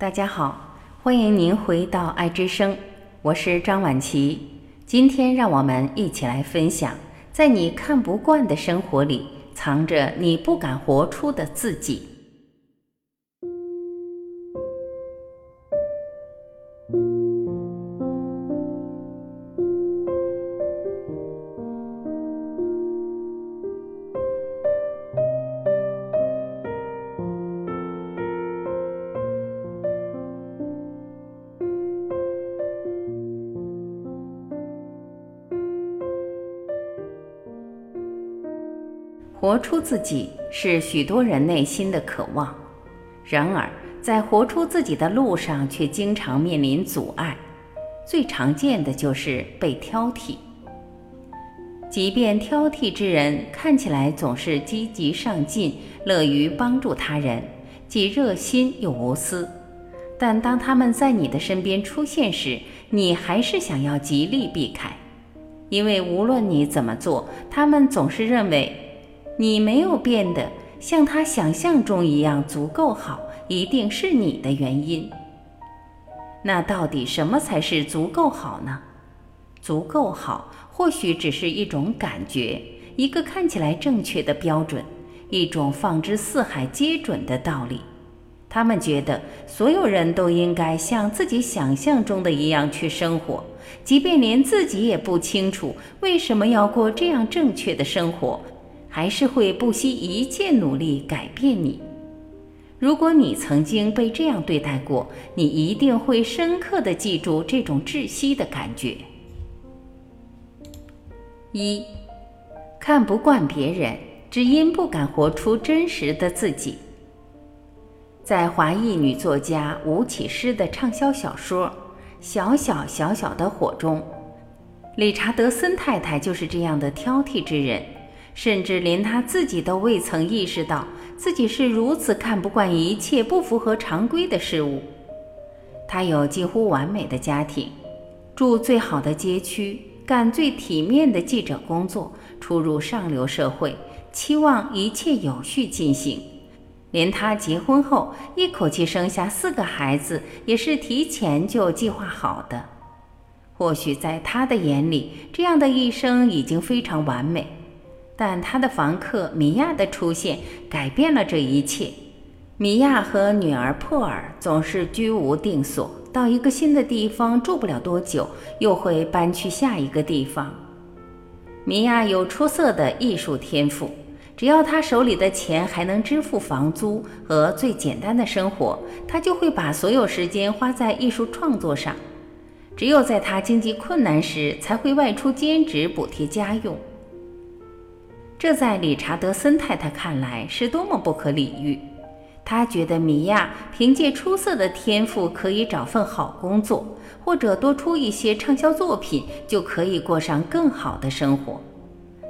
大家好，欢迎您回到爱之声，我是张婉琪。今天让我们一起来分享，在你看不惯的生活里，藏着你不敢活出的自己。活出自己是许多人内心的渴望，然而在活出自己的路上，却经常面临阻碍。最常见的就是被挑剔。即便挑剔之人看起来总是积极上进、乐于帮助他人，既热心又无私，但当他们在你的身边出现时，你还是想要极力避开，因为无论你怎么做，他们总是认为。你没有变得像他想象中一样足够好，一定是你的原因。那到底什么才是足够好呢？足够好或许只是一种感觉，一个看起来正确的标准，一种放之四海皆准的道理。他们觉得所有人都应该像自己想象中的一样去生活，即便连自己也不清楚为什么要过这样正确的生活。还是会不惜一切努力改变你。如果你曾经被这样对待过，你一定会深刻的记住这种窒息的感觉。一，看不惯别人，只因不敢活出真实的自己。在华裔女作家吴启诗的畅销小说《小小小小的火》中，理查德森太太就是这样的挑剔之人。甚至连他自己都未曾意识到自己是如此看不惯一切不符合常规的事物。他有几乎完美的家庭，住最好的街区，干最体面的记者工作，出入上流社会，期望一切有序进行。连他结婚后一口气生下四个孩子，也是提前就计划好的。或许在他的眼里，这样的一生已经非常完美。但他的房客米娅的出现改变了这一切。米娅和女儿珀尔总是居无定所，到一个新的地方住不了多久，又会搬去下一个地方。米娅有出色的艺术天赋，只要她手里的钱还能支付房租和最简单的生活，她就会把所有时间花在艺术创作上。只有在她经济困难时，才会外出兼职补贴家用。这在理查德森太太看来是多么不可理喻！他觉得米娅凭借出色的天赋可以找份好工作，或者多出一些畅销作品，就可以过上更好的生活。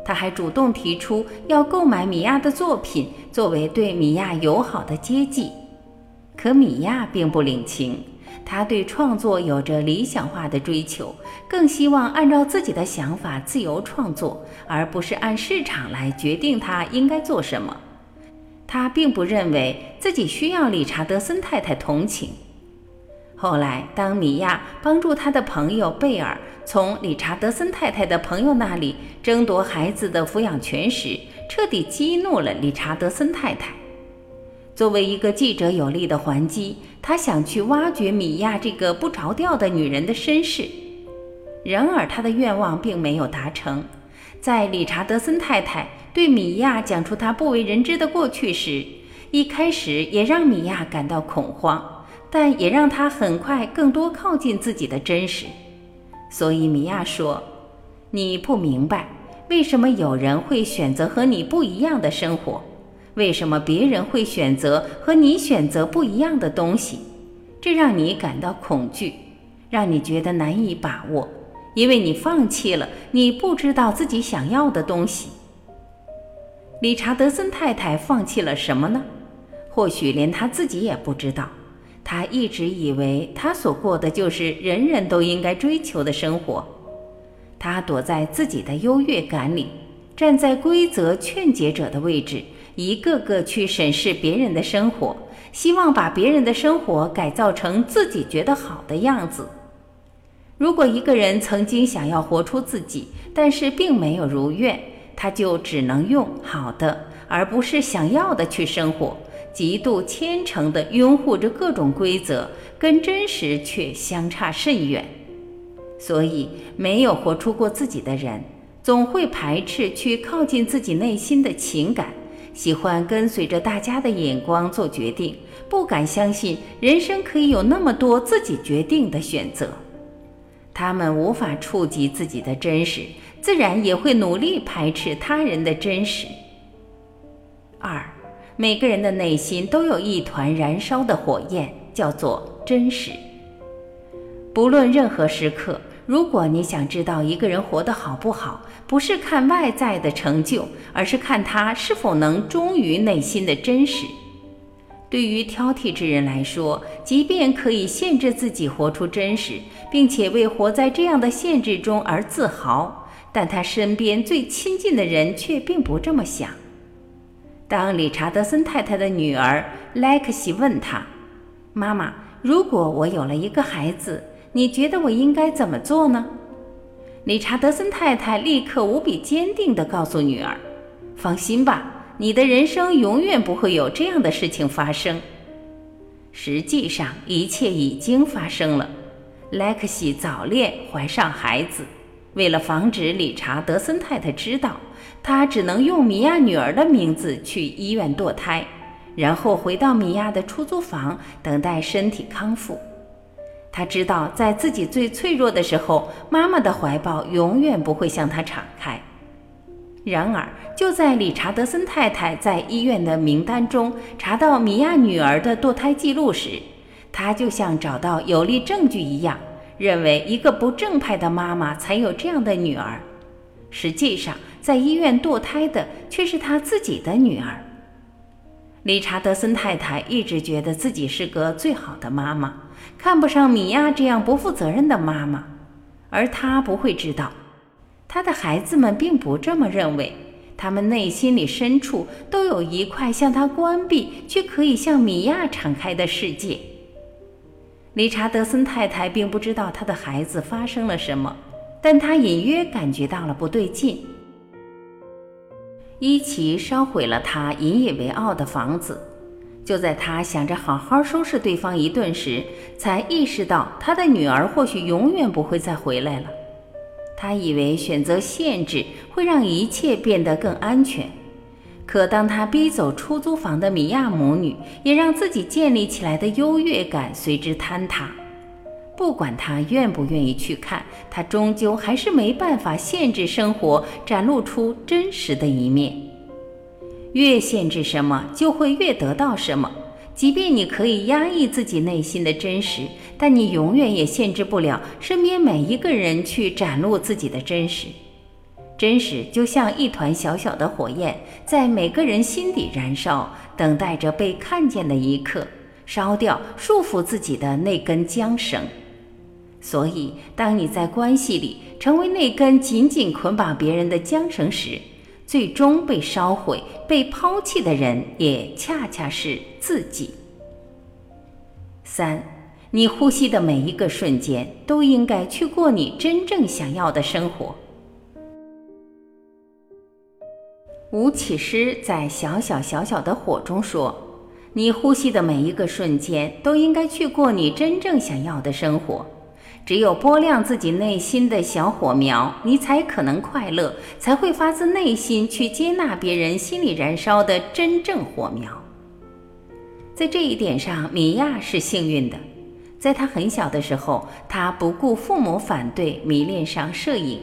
他还主动提出要购买米娅的作品，作为对米娅友好的接济。可米娅并不领情。他对创作有着理想化的追求，更希望按照自己的想法自由创作，而不是按市场来决定他应该做什么。他并不认为自己需要理查德森太太同情。后来，当米娅帮助他的朋友贝尔从理查德森太太的朋友那里争夺孩子的抚养权时，彻底激怒了理查德森太太。作为一个记者有力的还击，他想去挖掘米娅这个不着调的女人的身世。然而，他的愿望并没有达成。在理查德森太太对米娅讲出她不为人知的过去时，一开始也让米娅感到恐慌，但也让她很快更多靠近自己的真实。所以，米娅说：“你不明白，为什么有人会选择和你不一样的生活。”为什么别人会选择和你选择不一样的东西？这让你感到恐惧，让你觉得难以把握，因为你放弃了你不知道自己想要的东西。理查德森太太放弃了什么呢？或许连他自己也不知道。他一直以为他所过的就是人人都应该追求的生活。他躲在自己的优越感里，站在规则劝解者的位置。一个个去审视别人的生活，希望把别人的生活改造成自己觉得好的样子。如果一个人曾经想要活出自己，但是并没有如愿，他就只能用好的，而不是想要的去生活，极度虔诚地拥护着各种规则，跟真实却相差甚远。所以，没有活出过自己的人，总会排斥去靠近自己内心的情感，喜欢跟随着大家的眼光做决定，不敢相信人生可以有那么多自己决定的选择。他们无法触及自己的真实，自然也会努力排斥他人的真实。二，每个人的内心都有一团燃烧的火焰，叫做真实。不论任何时刻，如果你想知道一个人活得好不好，不是看外在的成就，而是看他是否能忠于内心的真实。对于挑剔之人来说，即便可以限制自己活出真实，并且为活在这样的限制中而自豪，但他身边最亲近的人却并不这么想。当理查德森太太的女儿莱克西问他：“妈妈，如果我有了一个孩子，你觉得我应该怎么做呢？”理查德森太太立刻无比坚定地告诉女儿：“放心吧。”你的人生永远不会有这样的事情发生。实际上，一切已经发生了。莱克西早恋，怀上孩子。为了防止理查德森太太知道，他只能用米娅女儿的名字去医院堕胎，然后回到米娅的出租房等待身体康复。他知道，在自己最脆弱的时候，妈妈的怀抱永远不会向他敞开。然而，就在理查德森太太在医院的名单中查到米娅女儿的堕胎记录时，他就像找到有力证据一样，认为一个不正派的妈妈才有这样的女儿。实际上，在医院堕胎的却是他自己的女儿。理查德森太太一直觉得自己是个最好的妈妈，看不上米娅这样不负责任的妈妈，而他不会知道。他的孩子们并不这么认为，他们内心里深处都有一块向他关闭却可以向米娅敞开的世界。理查德森太太并不知道他的孩子发生了什么，但他隐约感觉到了不对劲。伊奇烧毁了他引以为傲的房子，就在他想着好好收拾对方一顿时，才意识到他的女儿或许永远不会再回来了。他以为选择限制会让一切变得更安全，可当他逼走出租房的米娅母女，也让自己建立起来的优越感随之坍塌。不管他愿不愿意去看，他终究还是没办法限制生活展露出真实的一面。越限制什么，就会越得到什么。即便你可以压抑自己内心的真实，但你永远也限制不了身边每一个人去展露自己的真实。真实就像一团小小的火焰，在每个人心底燃烧，等待着被看见的一刻，烧掉束缚自己的那根缰绳。所以，当你在关系里成为那根紧紧捆绑别人的缰绳时，最终被烧毁、被抛弃的人，也恰恰是自己。三，你呼吸的每一个瞬间，都应该去过你真正想要的生活。吴起诗在《小小小小的火》中说：“你呼吸的每一个瞬间，都应该去过你真正想要的生活。”只有拨亮自己内心的小火苗，你才可能快乐，才会发自内心去接纳别人心里燃烧的真正火苗。在这一点上，米娅是幸运的。在她很小的时候，她不顾父母反对，迷恋上摄影。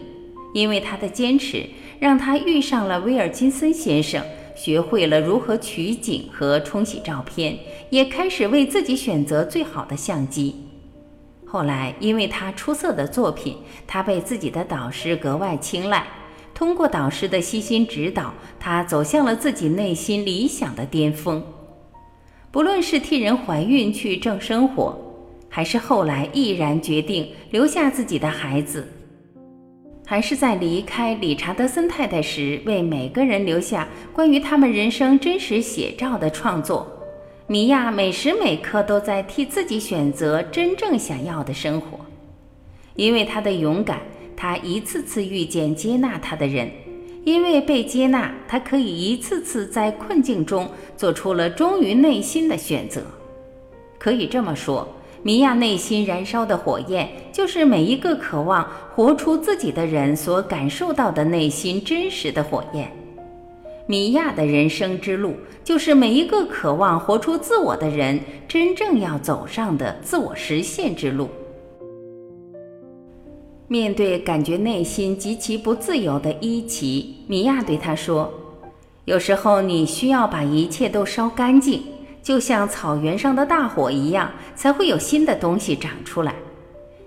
因为她的坚持，让她遇上了威尔金森先生，学会了如何取景和冲洗照片，也开始为自己选择最好的相机。后来，因为他出色的作品，他被自己的导师格外青睐。通过导师的悉心指导，他走向了自己内心理想的巅峰。不论是替人怀孕去挣生活，还是后来毅然决定留下自己的孩子，还是在离开理查德森太太时为每个人留下关于他们人生真实写照的创作。米娅每时每刻都在替自己选择真正想要的生活，因为她的勇敢，她一次次遇见接纳她的人；因为被接纳，她可以一次次在困境中做出了忠于内心的选择。可以这么说，米娅内心燃烧的火焰，就是每一个渴望活出自己的人所感受到的内心真实的火焰。米娅的人生之路，就是每一个渴望活出自我的人真正要走上的自我实现之路。面对感觉内心极其不自由的伊奇，米娅对他说：“有时候你需要把一切都烧干净，就像草原上的大火一样，才会有新的东西长出来。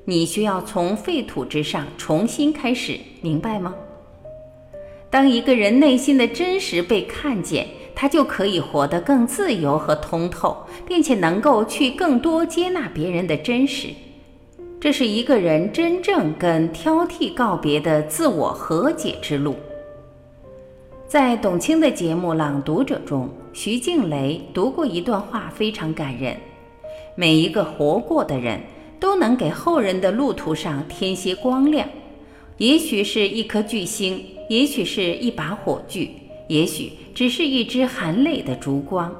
你需要从废土之上重新开始，明白吗？”当一个人内心的真实被看见，他就可以活得更自由和通透，并且能够去更多接纳别人的真实。这是一个人真正跟挑剔告别的自我和解之路。在董卿的节目《朗读者》中，徐静蕾读过一段话，非常感人。每一个活过的人都能给后人的路途上添些光亮，也许是一颗巨星。也许是一把火炬，也许只是一支含泪的烛光。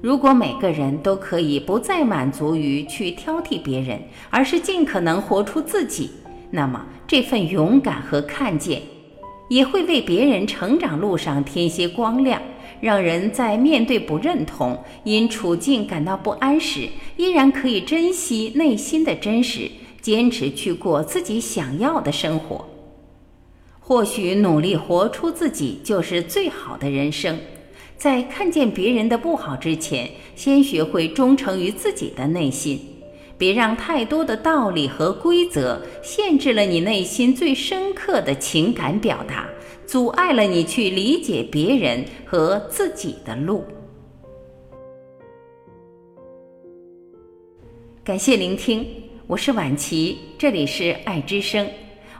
如果每个人都可以不再满足于去挑剔别人，而是尽可能活出自己，那么这份勇敢和看见，也会为别人成长路上添些光亮，让人在面对不认同、因处境感到不安时，依然可以珍惜内心的真实，坚持去过自己想要的生活。或许努力活出自己就是最好的人生。在看见别人的不好之前，先学会忠诚于自己的内心，别让太多的道理和规则限制了你内心最深刻的情感表达，阻碍了你去理解别人和自己的路。感谢聆听，我是晚琪，这里是爱之声。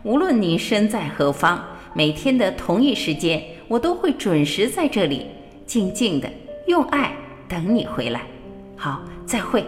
无论你身在何方，每天的同一时间，我都会准时在这里，静静的用爱等你回来。好，再会。